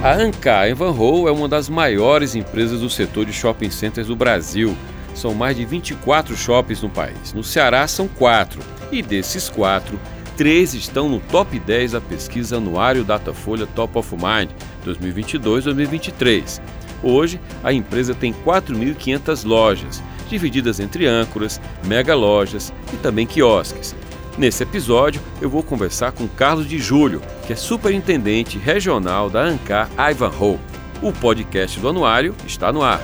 A Ancar Evanhoe é uma das maiores empresas do setor de shopping centers do Brasil. São mais de 24 shoppings no país. No Ceará são quatro, e desses quatro, três estão no top 10 da pesquisa anuário Datafolha Top of Mind 2022-2023. Hoje, a empresa tem 4.500 lojas, divididas entre âncoras, mega lojas e também quiosques. Nesse episódio, eu vou conversar com Carlos de Júlio, que é superintendente regional da Ancar Ivanhoe. O podcast do Anuário está no ar.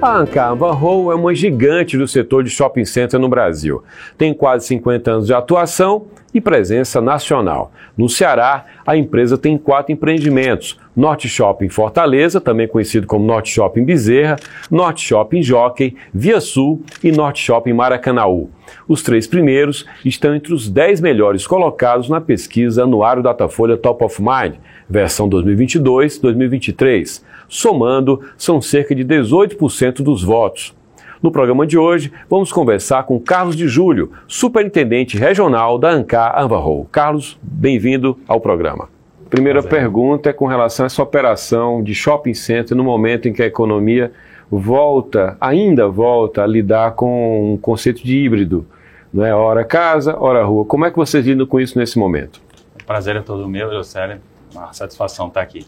A Ancar Ivanhoe é uma gigante do setor de shopping center no Brasil. Tem quase 50 anos de atuação e presença nacional. No Ceará, a empresa tem quatro empreendimentos: Norte Shopping Fortaleza, também conhecido como Norte Shopping Bezerra, Norte Shopping Jockey, Via Sul e Norte Shopping Maracanaú. Os três primeiros estão entre os 10 melhores colocados na pesquisa Anuário Datafolha Top of Mind, versão 2022-2023. Somando, são cerca de 18% dos votos. No programa de hoje, vamos conversar com Carlos de Júlio, superintendente regional da Ancar Anvarro. Carlos, bem-vindo ao programa. Primeira pergunta é com relação a essa operação de shopping center no momento em que a economia volta, ainda volta a lidar com um conceito de híbrido, não é? Hora casa, hora rua. Como é que vocês lidam com isso nesse momento? Prazer é todo meu, José. Uma satisfação estar aqui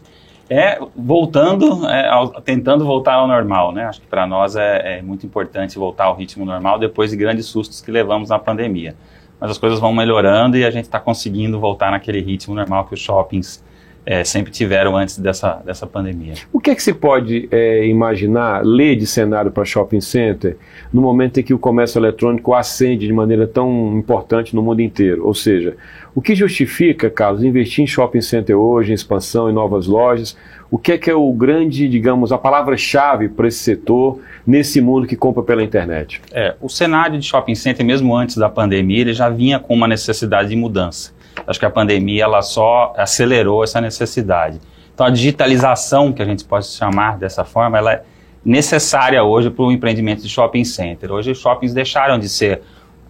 é voltando, é, ao, tentando voltar ao normal, né? Acho que para nós é, é, muito importante voltar ao ritmo normal depois de grandes sustos que levamos na pandemia. Mas as coisas vão melhorando e a gente está conseguindo voltar naquele ritmo normal que os shoppings é, sempre tiveram antes dessa, dessa pandemia. O que é que se pode é, imaginar, ler de cenário para shopping center, no momento em que o comércio eletrônico ascende de maneira tão importante no mundo inteiro? Ou seja, o que justifica, Carlos, investir em shopping center hoje, em expansão, em novas lojas? O que é que é o grande, digamos, a palavra-chave para esse setor nesse mundo que compra pela internet? É, o cenário de shopping center, mesmo antes da pandemia, ele já vinha com uma necessidade de mudança. Acho que a pandemia ela só acelerou essa necessidade. Então a digitalização, que a gente pode chamar dessa forma, ela é necessária hoje para o empreendimento de shopping center. Hoje os shoppings deixaram de ser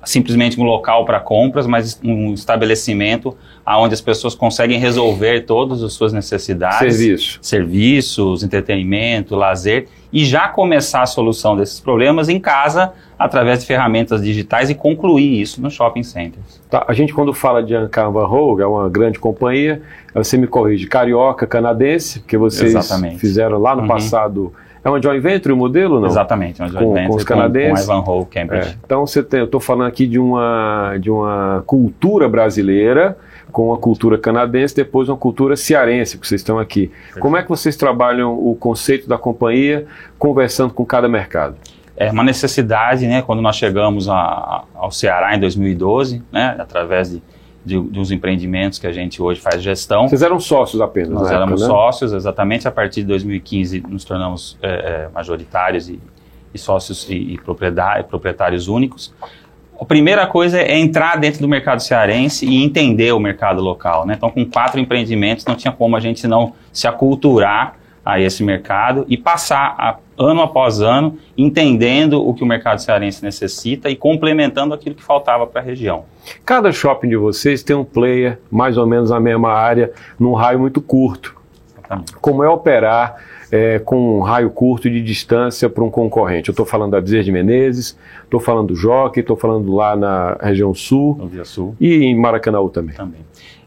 simplesmente um local para compras, mas um estabelecimento onde as pessoas conseguem resolver todas as suas necessidades. Serviço. Serviços, entretenimento, lazer, e já começar a solução desses problemas em casa, através de ferramentas digitais e concluir isso nos shopping centers. Tá, a gente quando fala de Ancarva Rogue, é uma grande companhia, você me corrige, carioca, canadense, que vocês Exatamente. fizeram lá no uhum. passado é uma joint venture o modelo, não? Exatamente, uma joint com, venture com os canadenses. Com, com Ivanhoe Cambridge. É. Então você tem, eu estou falando aqui de uma, de uma cultura brasileira com a cultura canadense, depois uma cultura cearense, que vocês estão aqui. Perfeito. Como é que vocês trabalham o conceito da companhia conversando com cada mercado? É uma necessidade, né, quando nós chegamos a, ao Ceará em 2012, né, através de de, de uns empreendimentos que a gente hoje faz gestão. Vocês eram sócios apenas, Nós éramos época, né? sócios, exatamente. A partir de 2015 nos tornamos é, é, majoritários e, e sócios e, e proprietários únicos. A primeira coisa é entrar dentro do mercado cearense e entender o mercado local. Né? Então, com quatro empreendimentos, não tinha como a gente não se aculturar a esse mercado e passar a, ano após ano entendendo o que o mercado cearense necessita e complementando aquilo que faltava para a região. Cada shopping de vocês tem um player mais ou menos na mesma área, num raio muito curto. Exatamente. Como é operar é, com um raio curto de distância para um concorrente? Eu estou falando da Bezerra de Menezes, estou falando do Jockey, estou falando lá na região sul, Sul. e em Maracanã também. Também.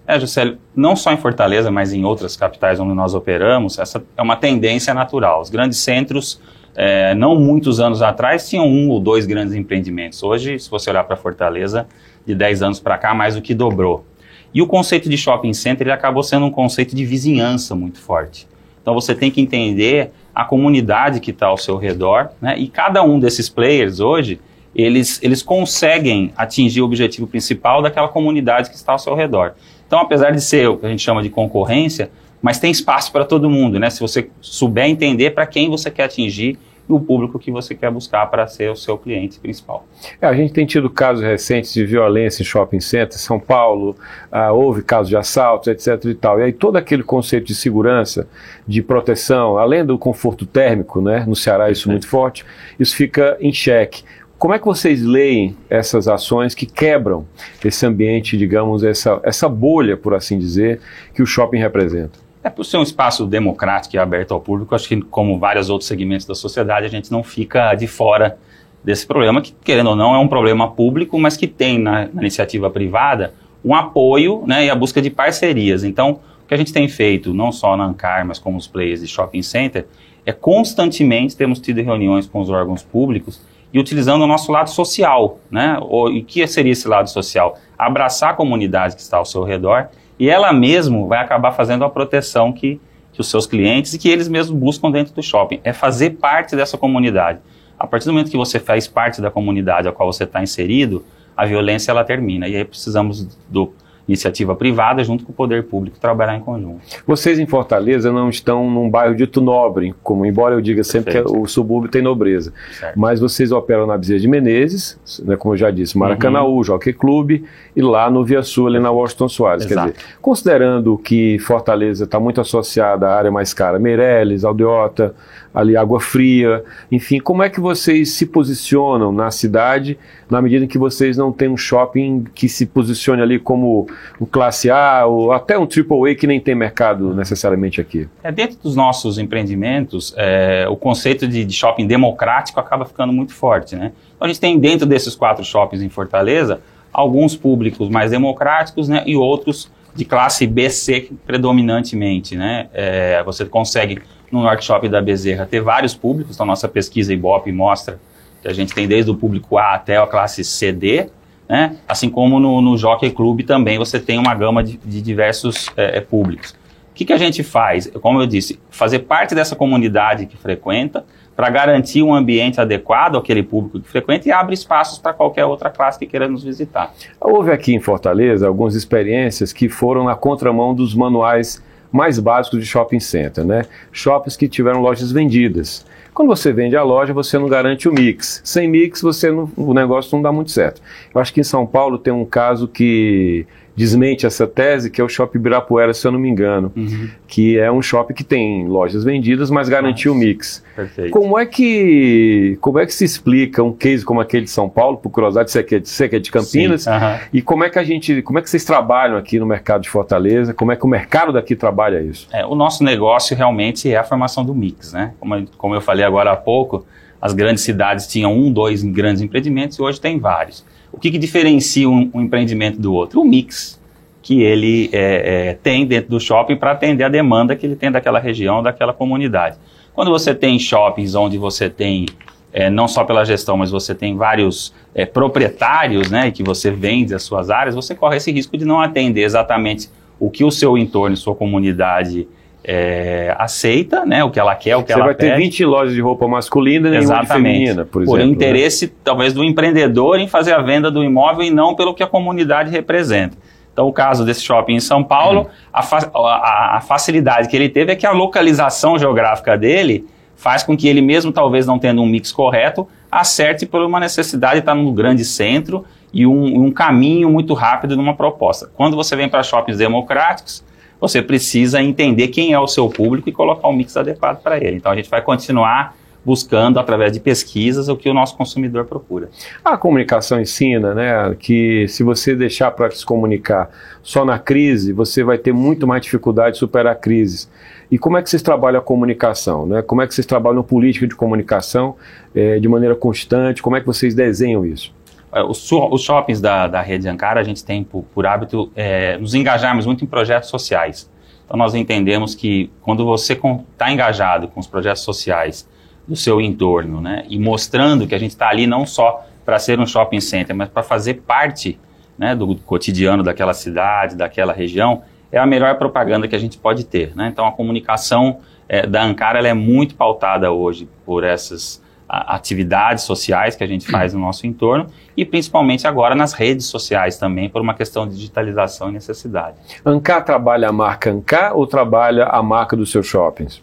É, Juscelio, não só em Fortaleza, mas em outras capitais onde nós operamos, essa é uma tendência natural. Os grandes centros, é, não muitos anos atrás, tinham um ou dois grandes empreendimentos. Hoje, se você olhar para Fortaleza, de 10 anos para cá, mais do que dobrou. E o conceito de shopping center ele acabou sendo um conceito de vizinhança muito forte. Então você tem que entender a comunidade que está ao seu redor, né? e cada um desses players hoje eles, eles conseguem atingir o objetivo principal daquela comunidade que está ao seu redor. Então, apesar de ser o que a gente chama de concorrência, mas tem espaço para todo mundo, né? Se você souber entender para quem você quer atingir e o público que você quer buscar para ser o seu cliente principal. É, a gente tem tido casos recentes de violência em shopping centers, São Paulo, ah, houve casos de assaltos, etc e tal. E aí todo aquele conceito de segurança, de proteção, além do conforto térmico, né, no Ceará isso é muito forte, isso fica em xeque. Como é que vocês leem essas ações que quebram esse ambiente, digamos, essa, essa bolha, por assim dizer, que o shopping representa? É por ser um espaço democrático e aberto ao público, acho que como vários outros segmentos da sociedade, a gente não fica de fora desse problema, que querendo ou não é um problema público, mas que tem na, na iniciativa privada um apoio né, e a busca de parcerias. Então, o que a gente tem feito, não só na Ancar, mas como os players de shopping center, é constantemente temos tido reuniões com os órgãos públicos e utilizando o nosso lado social, né? O, e que seria esse lado social? Abraçar a comunidade que está ao seu redor e ela mesmo vai acabar fazendo a proteção que, que os seus clientes e que eles mesmos buscam dentro do shopping. É fazer parte dessa comunidade. A partir do momento que você faz parte da comunidade a qual você está inserido, a violência ela termina. E aí precisamos do iniciativa privada junto com o poder público trabalhar em conjunto. Vocês em Fortaleza não estão num bairro dito nobre, como embora eu diga sempre Perfeito. que o subúrbio tem nobreza, certo. mas vocês operam na Bezerra de Menezes, né, como eu já disse, Maracanãú, uhum. Jockey Clube e lá no Via Sul, ali na Washington Soares. Exato. Quer dizer, considerando que Fortaleza está muito associada à área mais cara, Meireles, Aldeota, ali Água Fria, enfim, como é que vocês se posicionam na cidade na medida em que vocês não têm um shopping que se posicione ali como um classe A ou até um AAA que nem tem mercado necessariamente aqui? É, dentro dos nossos empreendimentos, é, o conceito de, de, shopping democrático acaba ficando muito forte, né? Então a gente tem dentro desses quatro shoppings em Fortaleza alguns públicos mais democráticos né, e outros de classe BC predominantemente, né? É, você consegue no Shopping da Bezerra ter vários públicos, então nossa pesquisa Ibope mostra que a gente tem desde o público A até a classe CD, né? Assim como no, no Jockey Club também você tem uma gama de, de diversos é, é públicos. O que, que a gente faz? Como eu disse, fazer parte dessa comunidade que frequenta, para garantir um ambiente adequado àquele público que frequenta e abre espaços para qualquer outra classe que queira nos visitar. Houve aqui em Fortaleza algumas experiências que foram na contramão dos manuais mais básicos de shopping center, né? Shoppings que tiveram lojas vendidas. Quando você vende a loja, você não garante o mix. Sem mix, você não, o negócio não dá muito certo. Eu acho que em São Paulo tem um caso que desmente essa tese, que é o Shopping Ibirapuera, se eu não me engano, uhum. que é um shopping que tem lojas vendidas, mas garantiu o mix. Perfeito. Como é que como é que se explica um case como aquele de São Paulo, por curiosidade, você que é de, você que é de Campinas, uhum. e como é que a gente, como é que vocês trabalham aqui no mercado de Fortaleza, como é que o mercado daqui trabalha isso? É, o nosso negócio realmente é a formação do mix, né? Como, como eu falei agora há pouco, as grandes cidades tinham um, dois grandes empreendimentos e hoje tem vários. O que, que diferencia um, um, empreendimento do outro? O mix que ele é, é, tem dentro do shopping para atender a demanda que ele tem daquela região, daquela comunidade. Quando você tem shoppings onde você tem, é, não só pela gestão, mas você tem vários é, proprietários, né, que você vende as suas áreas, você corre esse risco de não atender exatamente o que o seu entorno, sua comunidade é, aceita, né, o que ela quer, o que Você ela vai ter 20 lojas de roupa masculina e nenhuma feminina, por exemplo. Por né? interesse, né? talvez, do empreendedor em fazer a venda do imóvel e não pelo que a comunidade representa. Então, o caso desse shopping em São Paulo, hum. a, fa a, a, facilidade que ele teve é que a localização geográfica dele faz com que ele mesmo, talvez não tendo um mix correto, acerte por uma necessidade de estar no grande centro e um, um caminho muito rápido numa proposta. Quando você vem para shoppings democráticos, você precisa entender quem é o seu público e colocar um mix adequado para ele. Então a gente vai continuar buscando através de pesquisas o que o nosso consumidor procura. A comunicação ensina, né, que se você deixar para se comunicar só na crise, você vai ter muito mais dificuldade de superar crises. E como é que vocês trabalham a comunicação, né? Como é que vocês trabalham política de comunicação é, de maneira constante? Como é que vocês desenham isso? É, os, shoppings da, da rede Ankara, a gente tem por, por hábito é, nos engajarmos muito em projetos sociais. Então, nós entendemos que quando você está engajado com os projetos sociais do seu entorno, né, e mostrando que a gente está ali não só para ser um shopping center, mas para fazer parte né, do cotidiano daquela cidade, daquela região, é a melhor propaganda que a gente pode ter. Né? Então, a comunicação é, da Ankara é muito pautada hoje por essas atividades sociais que a gente faz no nosso entorno e principalmente agora nas redes sociais também, por uma questão de digitalização e necessidade. Ancar trabalha a marca Ancar ou trabalha a marca dos seus shoppings?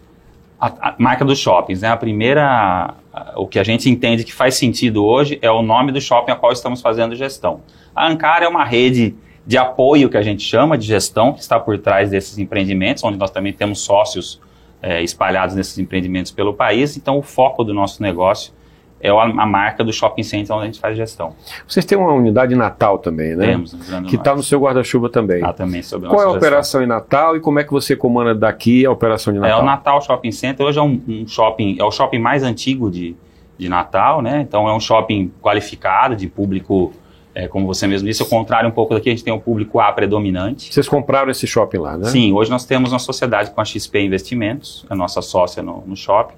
A, a marca dos shoppings, né? A primeira, o que a gente entende que faz sentido hoje é o nome do shopping a qual estamos fazendo gestão. A Ancar é uma rede de apoio que a gente chama de gestão que está por trás desses empreendimentos, onde nós também temos sócios é, espalhados nesses empreendimentos pelo país. Então, o foco do nosso negócio é a, marca do shopping center onde a gente faz gestão. Vocês têm uma unidade Natal também, né? Temos, que está no seu guarda-chuva também. Ah, também sobre Qual é a gestão. operação em Natal e como é que você comanda daqui a operação de Natal? É o Natal Shopping Center. Hoje é um, um shopping, é o shopping mais antigo de, de Natal, né? Então é um shopping qualificado de público é, como você mesmo disse, ao contrário um pouco daqui, a gente tem o um público A predominante. Vocês compraram esse shopping lá, né? Sim, hoje nós temos uma sociedade com a XP Investimentos, a nossa sócia no, no shopping,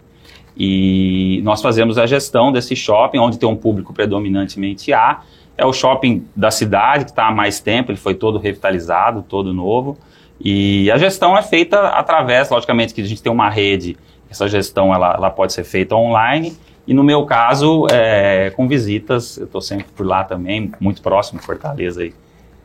e nós fazemos a gestão desse shopping, onde tem um público predominantemente A. É o shopping da cidade, que está há mais tempo, ele foi todo revitalizado, todo novo. E a gestão é feita através, logicamente, que a gente tem uma rede, essa gestão ela, ela pode ser feita online, e no meu caso, é, com visitas, eu estou sempre por lá também, muito próximo, Fortaleza e,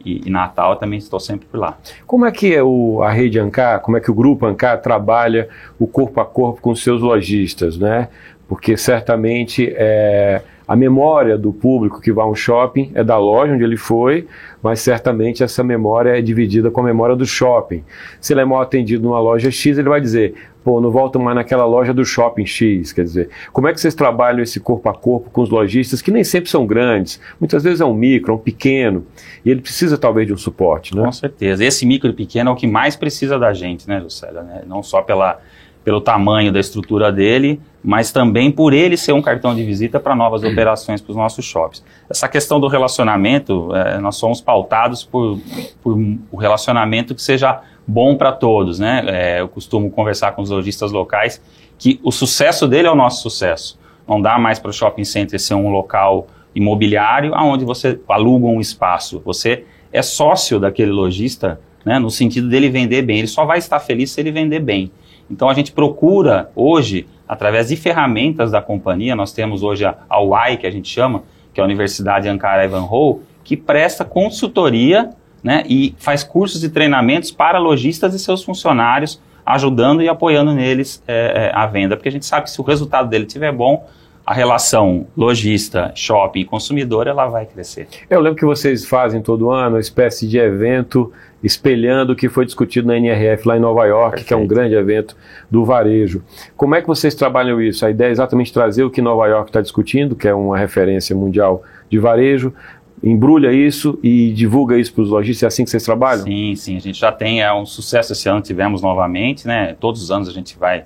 e, e, Natal, também estou sempre por lá. Como é que é o, a rede Ancar, como é que o grupo Ancar trabalha o corpo a corpo com seus lojistas, né? Porque certamente é, a memória do público que vai a um shopping é da loja onde ele foi, mas certamente essa memória é dividida com a memória do shopping. Se ele é mal atendido numa loja X, ele vai dizer, pô, não volto mais naquela loja do shopping X, quer dizer, como é que vocês trabalham esse corpo a corpo com os lojistas, que nem sempre são grandes, muitas vezes é um micro, é um pequeno, e ele precisa talvez de um suporte, né? Com certeza, esse micro e pequeno é o que mais precisa da gente, né, Lucélia, né? não só pela pelo tamanho da estrutura dele, mas também por ele ser um cartão de visita para novas operações para os nossos shops. Essa questão do relacionamento, é, nós somos pautados por, por o relacionamento que seja bom para todos, né? É, eu costumo conversar com os lojistas locais que o sucesso dele é o nosso sucesso. Não dá mais para o shopping center ser um local imobiliário aonde você aluga um espaço. Você é sócio daquele lojista, né? No sentido dele vender bem. Ele só vai estar feliz se ele vender bem. Então a gente procura hoje, através de ferramentas da companhia, nós temos hoje a, UAI, que a gente chama, que é a Universidade Ankara Ivanhoe, que presta consultoria né, e faz cursos e treinamentos para lojistas e seus funcionários, ajudando e apoiando neles é, é, a venda, porque a gente sabe que se o resultado dele estiver bom, a relação lojista, shopping e consumidor, ela vai crescer. Eu lembro que vocês fazem todo ano uma espécie de evento espelhando o que foi discutido na NRF lá em Nova York, Perfeito. que é um grande evento do varejo. Como é que vocês trabalham isso? A ideia é exatamente trazer o que Nova York está discutindo, que é uma referência mundial de varejo, embrulha isso e divulga isso para os lojistas? É assim que vocês trabalham? Sim, sim. A gente já tem é, um sucesso esse ano, tivemos novamente, né? Todos os anos a gente vai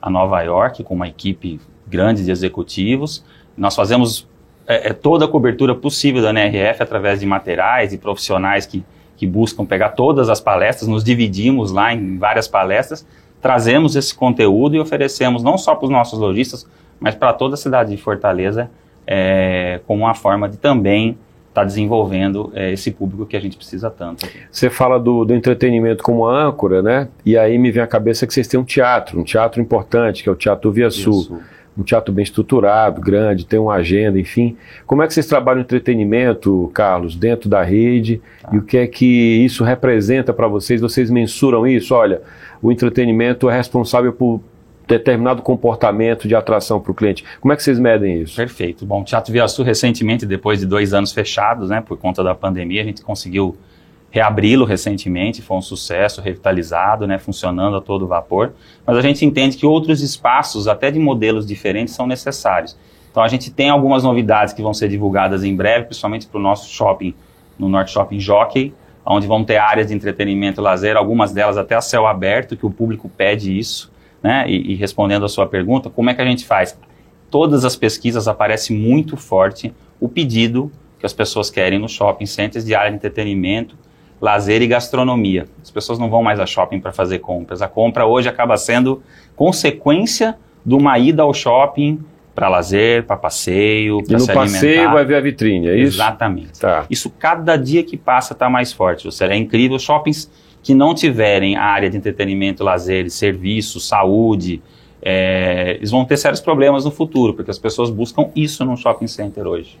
a Nova York com uma equipe grande de executivos. Nós fazemos é, é, toda a cobertura possível da NRF através de materiais e profissionais que, que buscam pegar todas as palestras, nos dividimos lá em várias palestras, trazemos esse conteúdo e oferecemos não só para os nossos lojistas, mas para toda a cidade de Fortaleza, é, como uma forma de também estar tá desenvolvendo é, esse público que a gente precisa tanto. Você fala do, do, entretenimento como âncora, né? E aí me vem à cabeça que vocês têm um teatro, um teatro importante, que é o Teatro Via Sul. Sul um teatro bem estruturado, grande, tem uma agenda, enfim. Como é que vocês trabalham o entretenimento, Carlos, dentro da rede? Tá. E o que é que isso representa para vocês? Vocês mensuram isso? Olha, o entretenimento é responsável por determinado comportamento de atração para o cliente. Como é que vocês medem isso? Perfeito. Bom, o Teatro Via Sul, recentemente, depois de dois anos fechados, né, por conta da pandemia, a gente conseguiu reabri-lo recentemente, foi um sucesso, revitalizado, né, funcionando a todo vapor. Mas a gente entende que outros espaços, até de modelos diferentes, são necessários. Então a gente tem algumas novidades que vão ser divulgadas em breve, principalmente para o nosso shopping, no Norte Shopping Jockey, onde vão ter áreas de entretenimento lazer, algumas delas até a céu aberto, que o público pede isso. Né? E, e respondendo a sua pergunta, como é que a gente faz? Todas as pesquisas aparece muito forte o pedido que as pessoas querem no shopping centers de área de entretenimento, lazer e gastronomia. As pessoas não vão mais a shopping para fazer compras. A compra hoje acaba sendo consequência de uma ida ao shopping para lazer, para passeio, para se alimentar. no passeio vai ver a vitrine, é isso? Exatamente. Tá. Isso cada dia que passa está mais forte. Seja, é incrível. Shoppings que não tiverem área de entretenimento, lazer, serviço, saúde, é, eles vão ter sérios problemas no futuro, porque as pessoas buscam isso num shopping center hoje.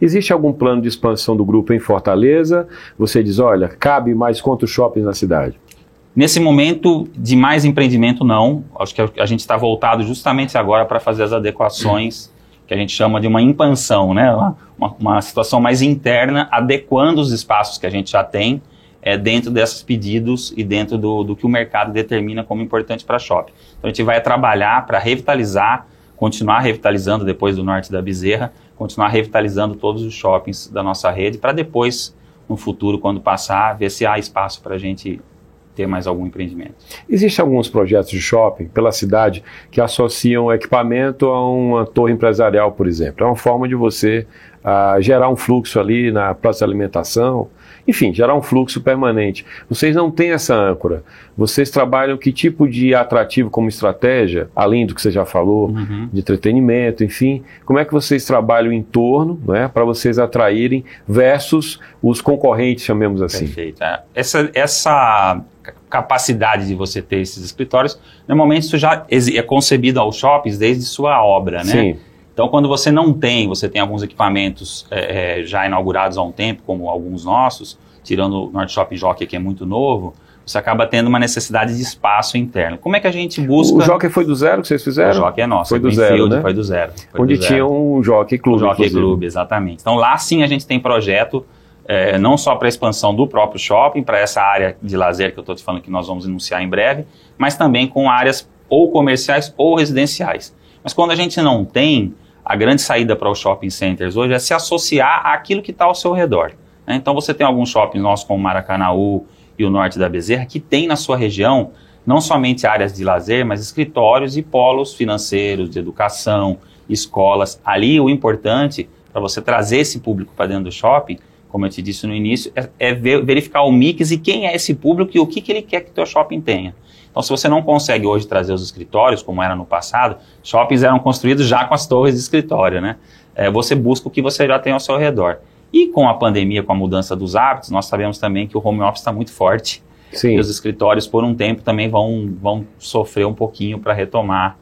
Existe algum plano de expansão do grupo em Fortaleza? Você diz, olha, cabe mais quantos shoppings na cidade? Nesse momento de mais empreendimento, não. Acho que a gente está voltado justamente agora para fazer as adequações que a gente chama de uma impansão, né? Uma, uma, situação mais interna, adequando os espaços que a gente já tem é, dentro desses pedidos e dentro do, do que o mercado determina como importante para shopping. Então a gente vai trabalhar para revitalizar, continuar revitalizando depois do norte da Bezerra, continuar revitalizando todos os shoppings da nossa rede para depois, no futuro, quando passar, ver se há espaço para a gente ter mais algum empreendimento. Existem alguns projetos de shopping pela cidade que associam equipamento a uma torre empresarial, por exemplo. É uma forma de você uh, gerar um fluxo ali na praça de alimentação, enfim, gerar um fluxo permanente. Vocês não têm essa âncora. Vocês trabalham que tipo de atrativo como estratégia, além do que você já falou, uhum. de entretenimento, enfim. Como é que vocês trabalham em torno, né, para vocês atraírem versus os concorrentes, chamemos assim? Perfeito. É. Essa, essa capacidade de você ter esses escritórios, normalmente isso já é concebido aos shoppings desde sua obra, né? Sim. Então, quando você não tem, você tem alguns equipamentos é, é, já inaugurados há um tempo, como alguns nossos, tirando o Norte Shopping Jockey, que é muito novo, você acaba tendo uma necessidade de espaço interno. Como é que a gente busca... O Jockey foi do zero que vocês fizeram? O Jockey é nosso. Foi do zero, né? Foi do zero. Foi Onde do tinha zero. um Jockey Clube, O Jockey Clube, exatamente. Então, lá sim a gente tem projeto, é, não só para a expansão do próprio shopping, para essa área de lazer que eu estou te falando que nós vamos anunciar em breve, mas também com áreas ou comerciais ou residenciais. Mas quando a gente não tem a grande saída para os shopping centers hoje é se associar àquilo que está ao seu redor. Né? Então você tem alguns shoppings nossos como Maracanaú e o Norte da Bezerra que tem na sua região não somente áreas de lazer, mas escritórios e polos financeiros, de educação, escolas. Ali o importante para você trazer esse público para dentro do shopping, como eu te disse no início, é, é ver, verificar o mix e quem é esse público e o que, que ele quer que o teu shopping tenha. Então, se você não consegue hoje trazer os escritórios, como era no passado, shoppings eram construídos já com as torres de escritório, né? É, você busca o que você já tem ao seu redor. E com a pandemia, com a mudança dos hábitos, nós sabemos também que o home office está muito forte. Sim. E os escritórios, por um tempo, também vão, vão sofrer um pouquinho para retomar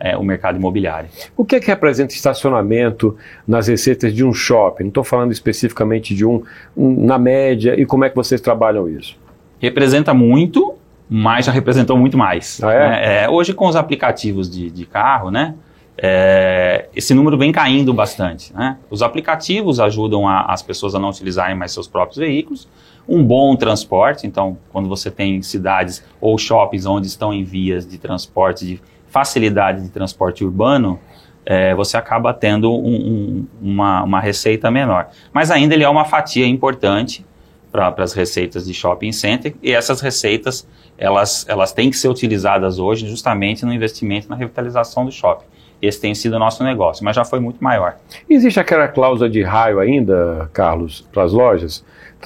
é, o mercado imobiliário. O que, é que representa estacionamento nas receitas de um shopping? Não estou falando especificamente de um, um, na média, e como é que vocês trabalham isso? Representa muito, mas já representou muito mais. Ah, é? Né? É, hoje, com os aplicativos de, de carro, né, é, esse número vem caindo bastante. Né? Os aplicativos ajudam a, as pessoas a não utilizarem mais seus próprios veículos. Um bom transporte, então, quando você tem cidades ou shoppings onde estão em vias de transporte, de facilidade de transporte urbano, é, você acaba tendo um, um, uma, uma receita menor. Mas ainda ele é uma fatia importante para as receitas de shopping center e essas receitas elas, elas têm que ser utilizadas hoje justamente no investimento na revitalização do shopping. Esse tem sido o nosso negócio, mas já foi muito maior. Existe aquela cláusula de raio ainda, Carlos, para as lojas?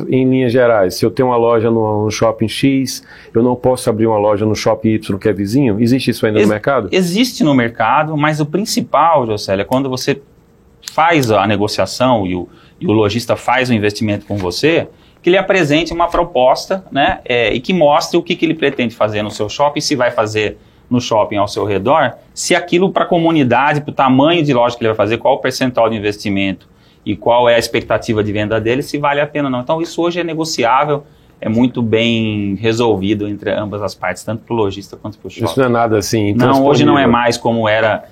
Em linhas gerais, se eu tenho uma loja no, no, shopping X, eu não posso abrir uma loja no shopping Y que é vizinho? Existe isso ainda Ex no mercado? Existe no mercado, mas o principal, José, é quando você faz a negociação e o, e o lojista faz o investimento com você, que ele apresente uma proposta né, é, e que mostre o que, que ele pretende fazer no seu shopping, se vai fazer no shopping ao seu redor, se aquilo para a comunidade, para o tamanho de loja que ele vai fazer, qual o percentual de investimento e qual é a expectativa de venda dele, se vale a pena ou não. Então isso hoje é negociável, é muito bem resolvido entre ambas as partes, tanto para o lojista quanto para o shopping. Isso não é nada assim. Não, hoje não é mais como era.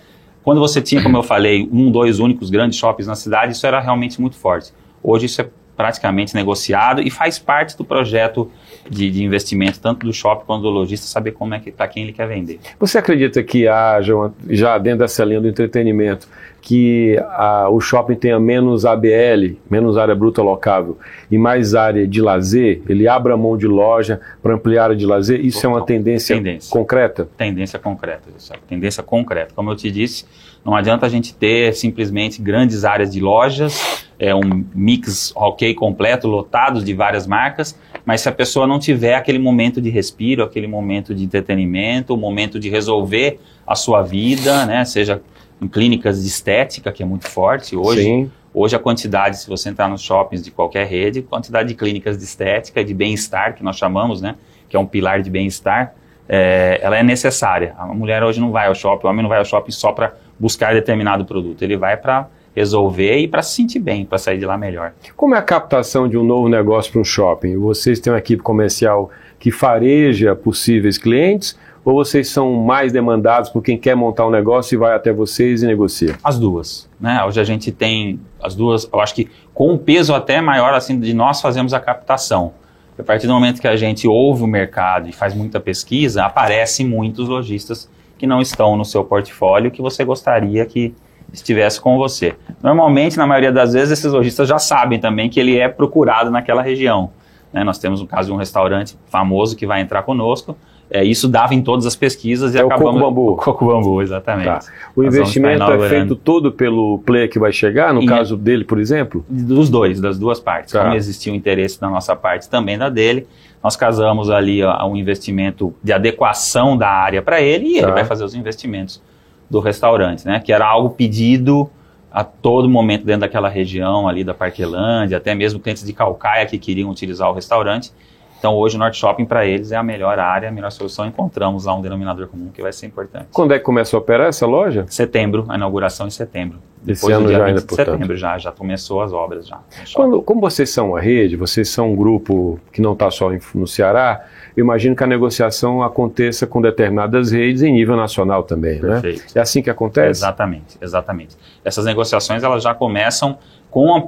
Quando você tinha, como eu falei, um, dois únicos grandes shoppings na cidade, isso era realmente muito forte. Hoje isso é praticamente negociado e faz parte do projeto de, de investimento, tanto do shopping quanto do lojista, saber como é que para quem ele quer vender. Você acredita que haja, já dentro dessa linha do entretenimento, que a, o shopping tenha menos ABL, menos área bruta locável, e mais área de lazer? Ele abra mão de loja para ampliar a área de lazer? Isso Total. é uma tendência, tendência, concreta? Tendência concreta, tendência concreta. Como eu te disse, não adianta a gente ter simplesmente grandes áreas de lojas, é um mix ok completo, lotados de várias marcas, mas se a pessoa não tiver aquele momento de respiro, aquele momento de entretenimento, o momento de resolver a sua vida, né, seja em clínicas de estética, que é muito forte hoje. Sim. Hoje a quantidade, se você entrar nos shoppings de qualquer rede, quantidade de clínicas de estética, de bem-estar, que nós chamamos, né, que é um pilar de bem-estar, é, ela é necessária. A mulher hoje não vai ao shopping, o homem não vai ao shopping só para buscar determinado produto, ele vai para resolver e para se sentir bem, para sair de lá melhor. Como é a captação de um novo negócio para um shopping? Vocês têm uma equipe comercial que fareja possíveis clientes ou vocês são mais demandados por quem quer montar um negócio e vai até vocês e negocia? As duas. Né? Hoje a gente tem as duas, eu acho que com um peso até maior assim de nós fazemos a captação. A partir do momento que a gente ouve o mercado e faz muita pesquisa, aparecem muitos lojistas que não estão no seu portfólio que você gostaria que estivesse com você. Normalmente, na maioria das vezes, esses lojistas já sabem também que ele é procurado naquela região. Né? Nós temos o caso de um restaurante famoso que vai entrar conosco, é, isso dava em todas as pesquisas e é acabamos... o Coco Bambu. O Coco Bambu, exatamente. Tá. O Nós investimento é feito todo pelo player que vai chegar, no caso dele, por exemplo? Dos dois, das duas partes. Tá. Como existia o interesse da nossa parte, também da dele, nós casamos ali ó, um investimento de adequação da área para ele e tá. ele vai fazer os investimentos do restaurante, né? Que era algo pedido a todo momento dentro daquela região ali da Parquelândia, até mesmo clientes de Calcaia que queriam utilizar o restaurante. Então, hoje o Norte Shopping para eles é a melhor área, a melhor solução. Encontramos lá um denominador comum que vai ser importante. Quando é que começa a operar essa loja? Setembro, a inauguração em setembro. Esse Depois ano já ainda, de setembro já, já começou as obras já. Quando, como vocês são uma rede, vocês são um grupo que não está só no Ceará, eu imagino que a negociação aconteça com determinadas redes em nível nacional também, né? Perfeito. né? É assim que acontece? exatamente, exatamente. Essas negociações elas já começam com a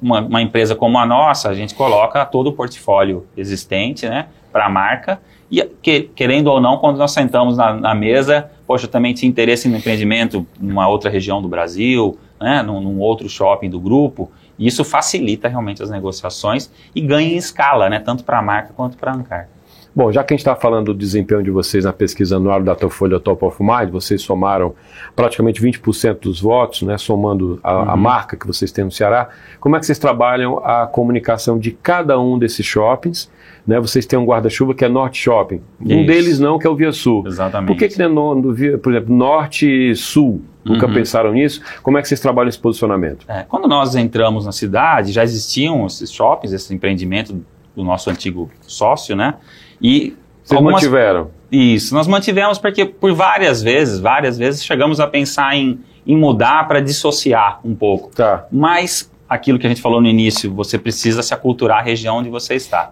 uma, uma, empresa como a nossa, a gente coloca todo o portfólio existente né, para a marca. E que, querendo ou não, quando nós sentamos na, na, mesa, poxa, também tinha interesse no empreendimento numa outra região do Brasil, né, num, num outro shopping do grupo. E isso facilita realmente as negociações e ganha em escala, né, tanto para a marca quanto para a Ancar. Bom, já que a gente está falando do desempenho de vocês na pesquisa anual da Datafolha Top of Mind, vocês somaram praticamente 20% dos votos, né, somando a, uhum. a, marca que vocês têm no Ceará. Como é que vocês trabalham a comunicação de cada um desses shoppings? Né, vocês têm um guarda-chuva que é Norte Shopping. Isso. Um deles não, que é o Via Sul. Exatamente. Por que, que não é no, no, por exemplo, Norte Sul? Nunca uhum. pensaram nisso? Como é que vocês trabalham esse posicionamento? É, quando nós entramos na cidade, já existiam esses shoppings, esse empreendimento do nosso antigo sócio, né? E Vocês algumas... mantiveram? Isso, nós mantivemos porque por várias vezes, várias vezes chegamos a pensar em, em mudar para dissociar um pouco. Tá. Mas aquilo que a gente falou no início, você precisa se aculturar a região onde você está.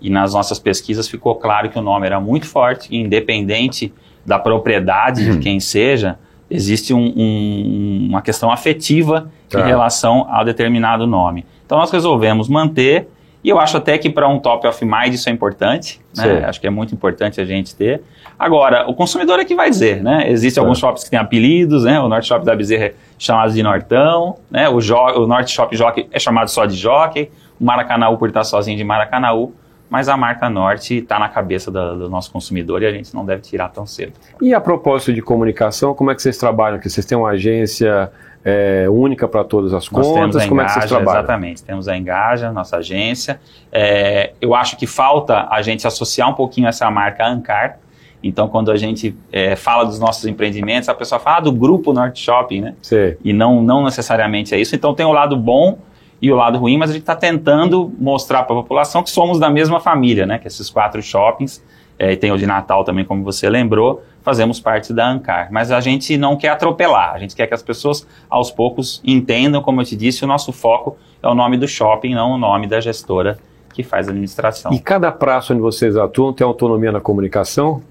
E nas nossas pesquisas ficou claro que o nome era muito forte, independente da propriedade uhum. de quem seja, existe um, um, uma questão afetiva tá. em relação a determinado nome. Então nós resolvemos manter e eu acho até que para um top of mind isso é importante, né? Acho que é muito importante a gente ter. Agora, o consumidor é que vai dizer, né? Existem alguns shops que têm apelidos, né? O Norte Shop da Bezerra é chamado de Nortão, né? O, jo o Norte Shop Jockey é chamado só de Jockey, o Maracanaú por estar sozinho de Maracanaú, mas a marca Norte está na cabeça do, do, nosso consumidor e a gente não deve tirar tão cedo. E a propósito de comunicação, como é que vocês trabalham aqui? Vocês têm uma agência é, única para todas as Nós contas? Como Engaja, é que vocês trabalham? Exatamente, temos a Engaja, nossa agência. É, eu acho que falta a gente associar um pouquinho essa marca Ancar. Então, quando a gente é, fala dos nossos empreendimentos, a pessoa fala ah, do grupo Norte Shopping, né? Sim. E não, não necessariamente é isso. Então, tem o lado bom e o lado ruim, mas a gente está tentando mostrar para a população que somos da mesma família, né? Que esses quatro shoppings, é, e tem o de Natal também, como você lembrou, fazemos parte da ANCAR. Mas a gente não quer atropelar, a gente quer que as pessoas aos poucos entendam, como eu te disse, o nosso foco é o nome do shopping, não o nome da gestora que faz a administração. E cada praça onde vocês atuam tem autonomia na comunicação?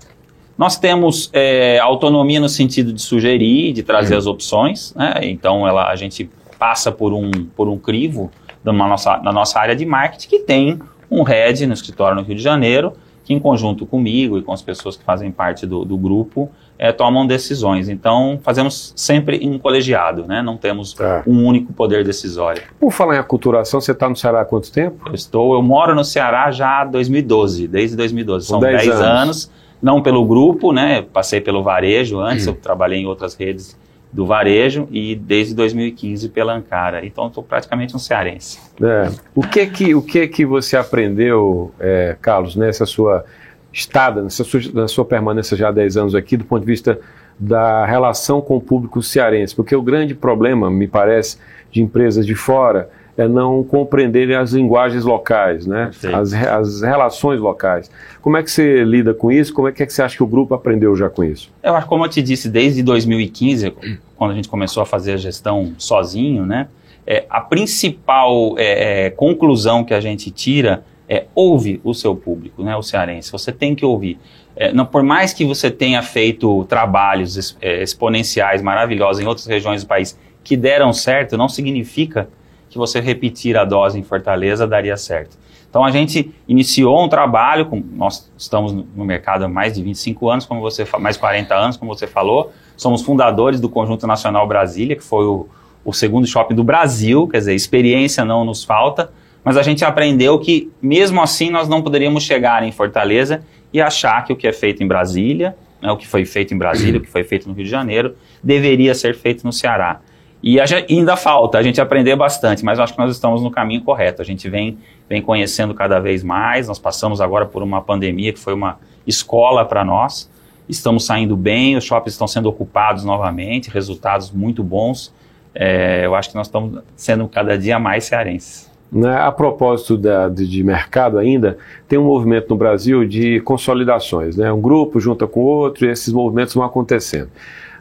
Nós temos é, autonomia no sentido de sugerir, de trazer uhum. as opções, né? então ela, a gente passa por um, por um crivo na nossa, na nossa área de marketing que tem um head no escritório no Rio de Janeiro que em conjunto comigo e com as pessoas que fazem parte do, do grupo é, tomam decisões. Então, fazemos sempre em colegiado, né? Não temos tá. um único poder decisório. Por falar em aculturação, você está no Ceará há quanto tempo? Eu estou, eu moro no Ceará já há 2012, desde 2012. São 10, 10 anos. anos. não pelo grupo, né? Passei pelo varejo antes, hum. eu trabalhei em outras redes do varejo e desde 2015 pela Ancara. Então, estou praticamente um cearense. É. O que que o que que você aprendeu, é, Carlos, nessa sua estada, nessa sua, na sua permanência já há 10 anos aqui, do ponto de vista da relação com o público cearense? Porque o grande problema, me parece, de empresas de fora é não compreenderem as linguagens locais, né? As, as, relações locais. Como é que você lida com isso? Como é que, é que você acha que o grupo aprendeu já com isso? Eu acho, como eu te disse, desde 2015, quando a gente começou a fazer a gestão sozinho, né? É, a principal é, é, conclusão que a gente tira é ouve o seu público, né? O cearense. Você tem que ouvir. É, não, por mais que você tenha feito trabalhos é, exponenciais maravilhosos em outras regiões do país que deram certo, não significa que você repetir a dose em Fortaleza daria certo. Então a gente iniciou um trabalho, com, nós estamos no mercado há mais de 25 anos, como você mais 40 anos, como você falou. Somos fundadores do Conjunto Nacional Brasília, que foi o, o segundo shopping do Brasil, quer dizer, experiência não nos falta, mas a gente aprendeu que mesmo assim nós não poderíamos chegar em Fortaleza e achar que o que é feito em Brasília, né, o que foi feito em Brasília, o que foi feito no Rio de Janeiro, deveria ser feito no Ceará. E ainda falta a gente aprender bastante, mas acho que nós estamos no caminho correto. A gente vem, vem conhecendo cada vez mais. Nós passamos agora por uma pandemia que foi uma escola para nós. Estamos saindo bem, os shoppings estão sendo ocupados novamente, resultados muito bons. É, eu acho que nós estamos sendo cada dia mais cearenses. Né, a propósito da, de, mercado ainda, tem um movimento no Brasil de consolidações. Né? Um grupo junta com outro e esses movimentos vão acontecendo.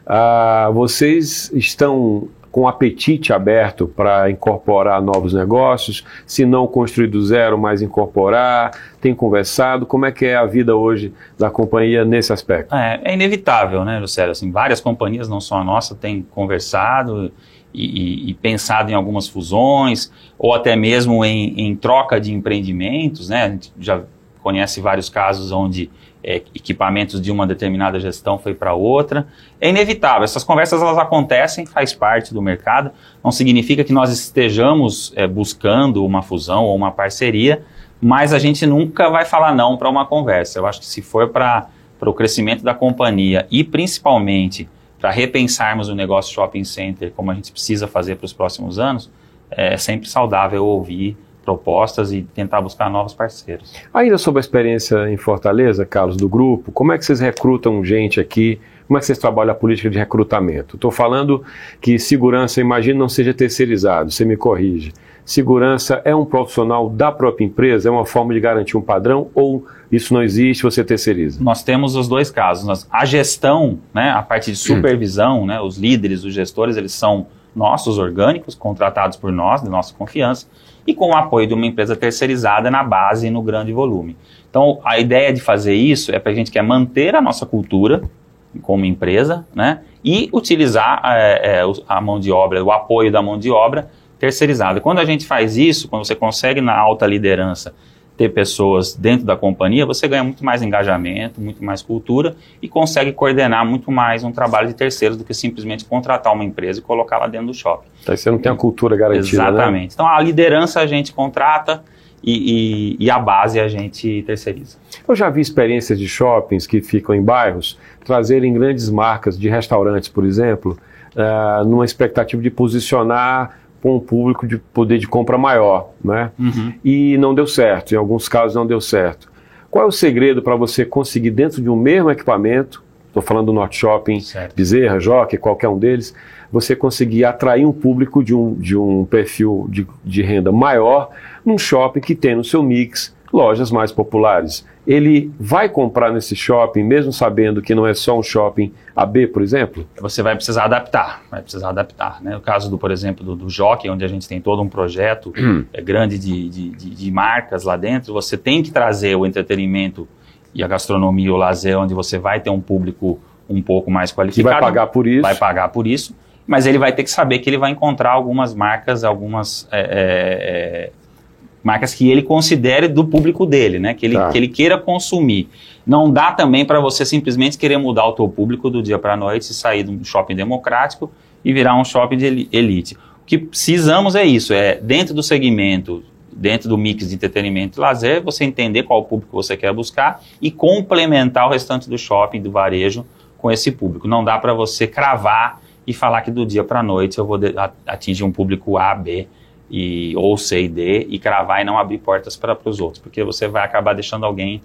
Ah, vocês estão com apetite aberto para incorporar novos negócios, se não construir do zero, mas incorporar, tem conversado, como é que é a vida hoje da companhia nesse aspecto? É, é inevitável, né, Lucélio, assim, várias companhias, não só a nossa, têm conversado e, e, e pensado em algumas fusões, ou até mesmo em, em troca de empreendimentos, né, a gente já conhece vários casos onde é, equipamentos de uma determinada gestão foi para outra. É inevitável, essas conversas elas acontecem, faz parte do mercado, não significa que nós estejamos é, buscando uma fusão ou uma parceria, mas a gente nunca vai falar não para uma conversa. Eu acho que se for para o crescimento da companhia e principalmente para repensarmos o negócio shopping center como a gente precisa fazer para os próximos anos, é sempre saudável ouvir propostas e tentar buscar novos parceiros. Ainda sobre a experiência em Fortaleza, Carlos, do grupo, como é que vocês recrutam gente aqui? Como é que vocês trabalham a política de recrutamento? Estou falando que segurança, imagino, não seja terceirizado, você me corrige. Segurança é um profissional da própria empresa? É uma forma de garantir um padrão ou isso não existe, você terceiriza? Nós temos os dois casos. a gestão, né, a parte de supervisão, né, os líderes, os gestores, eles são nossos orgânicos, contratados por nós, de nossa confiança e com o apoio de uma empresa terceirizada na base e no grande volume. Então, a ideia de fazer isso é para a gente quer manter a nossa cultura como empresa, né? E utilizar é, é, a mão de obra, o apoio da mão de obra terceirizada. Quando a gente faz isso, quando você consegue na alta liderança ter pessoas dentro da companhia, você ganha muito mais engajamento, muito mais cultura e consegue coordenar muito mais um trabalho de terceiros do que simplesmente contratar uma empresa e colocar lá dentro do shopping. Então você não tem a cultura garantida, né? Exatamente. Né? Então a liderança a gente contrata e, e, e, a base a gente terceiriza. Eu já vi experiências de shoppings que ficam em bairros trazerem grandes marcas de restaurantes, por exemplo, uh, numa expectativa de posicionar com um público de poder de compra maior, né? Uhum. E não deu certo, em alguns casos não deu certo. Qual é o segredo para você conseguir dentro de um mesmo equipamento, estou falando do Norte Shopping, certo. Bezerra, Jockey, qualquer um deles, você conseguir atrair um público de um, de um perfil de, de renda maior num shopping que tem no seu mix lojas mais populares. Ele vai comprar nesse shopping, mesmo sabendo que não é só um shopping AB, por exemplo? Você vai precisar adaptar, vai precisar adaptar. Né? O caso, do, por exemplo, do, do Jockey, onde a gente tem todo um projeto hum. é, grande de, de, de, de marcas lá dentro, você tem que trazer o entretenimento e a gastronomia, o lazer, onde você vai ter um público um pouco mais qualificado. Que vai pagar por isso. Vai pagar por isso, mas ele vai ter que saber que ele vai encontrar algumas marcas, algumas é, é, marcas que ele considere do público dele, né? Que ele, tá. que ele queira consumir. Não dá também para você simplesmente querer mudar o teu público do dia para a noite e sair de um shopping democrático e virar um shopping de elite. O que precisamos é isso, é dentro do segmento, dentro do mix de entretenimento e lazer, você entender qual público você quer buscar e complementar o restante do shopping, do varejo com esse público. Não dá para você cravar e falar que do dia para a noite eu vou atingir um público A, B, e, ou C e D e cravar e não abrir portas para os outros, porque você vai acabar deixando alguém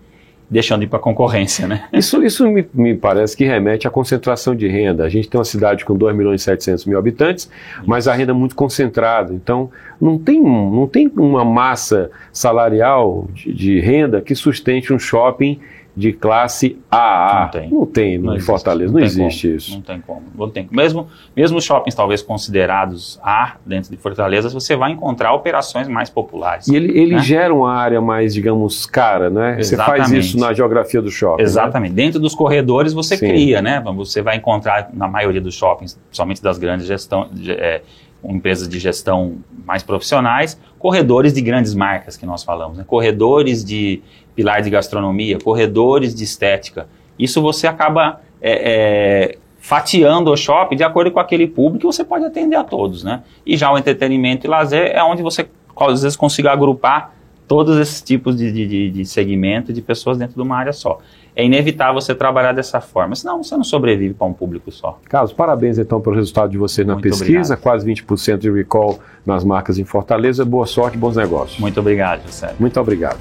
deixando de ir para a concorrência, né? Isso, isso me, me, parece que remete à concentração de renda. A gente tem uma cidade com 2 milhões e 700 mil habitantes, mas a renda é muito concentrada. Então, não tem, não tem uma massa salarial de, de renda que sustente um shopping de classe AA. Não tem. Não tem no Fortaleza, não, não existe como, isso. Não tem como. Não tem. Mesmo, mesmo shoppings talvez considerados A dentro de Fortaleza, você vai encontrar operações mais populares. E ele, ele né? gera uma área mais, digamos, cara, né? Você faz isso na geografia do shopping. Né? Exatamente. Né? Dentro dos corredores você Sim. cria, né? Você vai encontrar na maioria dos shoppings, somente das grandes gestão, é, empresas de gestão mais profissionais, corredores de grandes marcas que nós falamos, né? corredores de pilar de gastronomia, corredores de estética. Isso você acaba é, é, fatiando o shopping de acordo com aquele público você pode atender a todos, né? E já o entretenimento e lazer é onde você às vezes consiga agrupar todos esses tipos de, de, de segmento de pessoas dentro de uma área só é inevitável você trabalhar dessa forma, senão você não sobrevive para um público só. Carlos, parabéns então pelo resultado de você na Muito pesquisa, obrigado. quase 20% de recall nas marcas em Fortaleza. Boa sorte, bons negócios. Muito obrigado, José. Muito obrigado.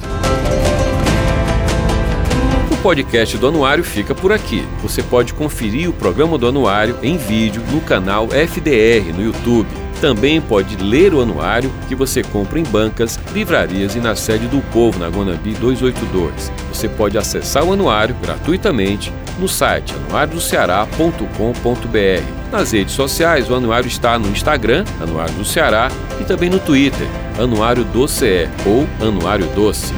Podcast do Anuário fica por aqui. Você pode conferir o programa do Anuário em vídeo no canal FDR no YouTube. Também pode ler o anuário que você compra em bancas, livrarias e na sede do Povo, na Guanambi 282. Você pode acessar o anuário gratuitamente no site anuariodoceará.com.br. Nas redes sociais, o anuário está no Instagram, Anuário do Ceará, e também no Twitter, Anuário do CE ou Anuário Doce.